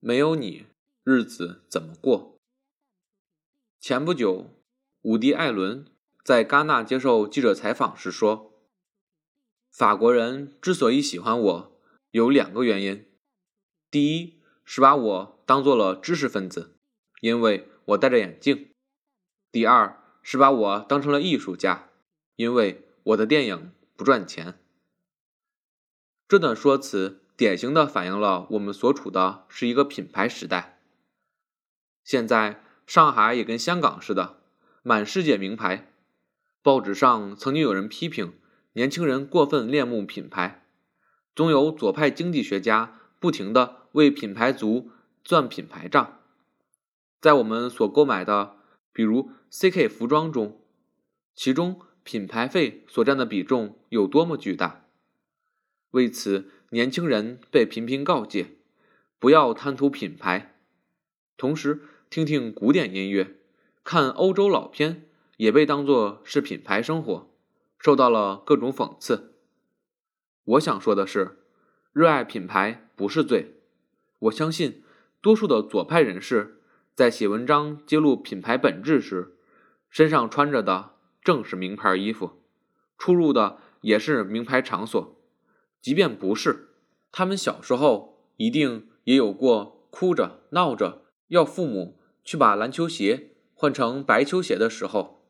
没有你，日子怎么过？前不久，伍迪·艾伦在戛纳接受记者采访时说：“法国人之所以喜欢我，有两个原因。第一是把我当做了知识分子，因为我戴着眼镜；第二是把我当成了艺术家，因为我的电影不赚钱。”这段说辞。典型的反映了我们所处的是一个品牌时代。现在上海也跟香港似的，满世界名牌。报纸上曾经有人批评年轻人过分恋慕品牌，总有左派经济学家不停的为品牌族赚品牌账。在我们所购买的，比如 CK 服装中，其中品牌费所占的比重有多么巨大？为此。年轻人被频频告诫，不要贪图品牌，同时听听古典音乐、看欧洲老片，也被当作是品牌生活，受到了各种讽刺。我想说的是，热爱品牌不是罪。我相信，多数的左派人士在写文章揭露品牌本质时，身上穿着的正是名牌衣服，出入的也是名牌场所。即便不是，他们小时候一定也有过哭着闹着要父母去把篮球鞋换成白球鞋的时候。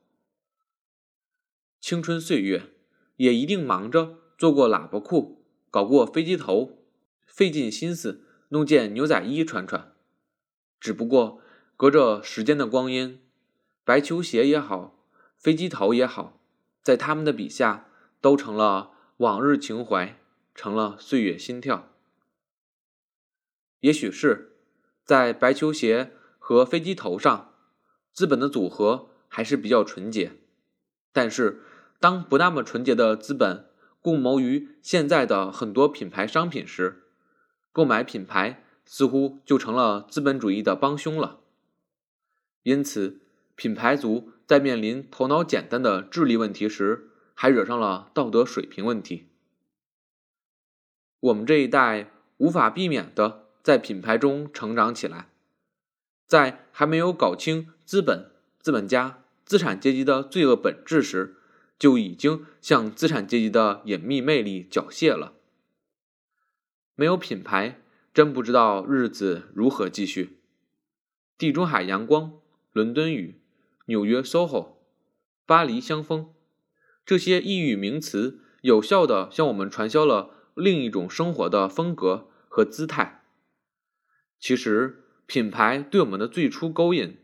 青春岁月也一定忙着做过喇叭裤，搞过飞机头，费尽心思弄件牛仔衣穿穿。只不过隔着时间的光阴，白球鞋也好，飞机头也好，在他们的笔下都成了往日情怀。成了岁月心跳。也许是在白球鞋和飞机头上，资本的组合还是比较纯洁。但是，当不那么纯洁的资本共谋于现在的很多品牌商品时，购买品牌似乎就成了资本主义的帮凶了。因此，品牌族在面临头脑简单的智力问题时，还惹上了道德水平问题。我们这一代无法避免的在品牌中成长起来，在还没有搞清资本、资本家、资产阶级的罪恶本质时，就已经向资产阶级的隐秘魅力缴械了。没有品牌，真不知道日子如何继续。地中海阳光、伦敦雨、纽约 SOHO、巴黎香风，这些异域名词，有效的向我们传销了。另一种生活的风格和姿态。其实，品牌对我们的最初勾引，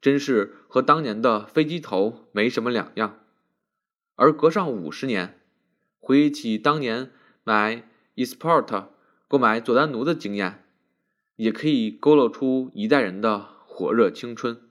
真是和当年的飞机头没什么两样。而隔上五十年，回忆起当年买 Esport、购买佐丹奴的经验，也可以勾勒出一代人的火热青春。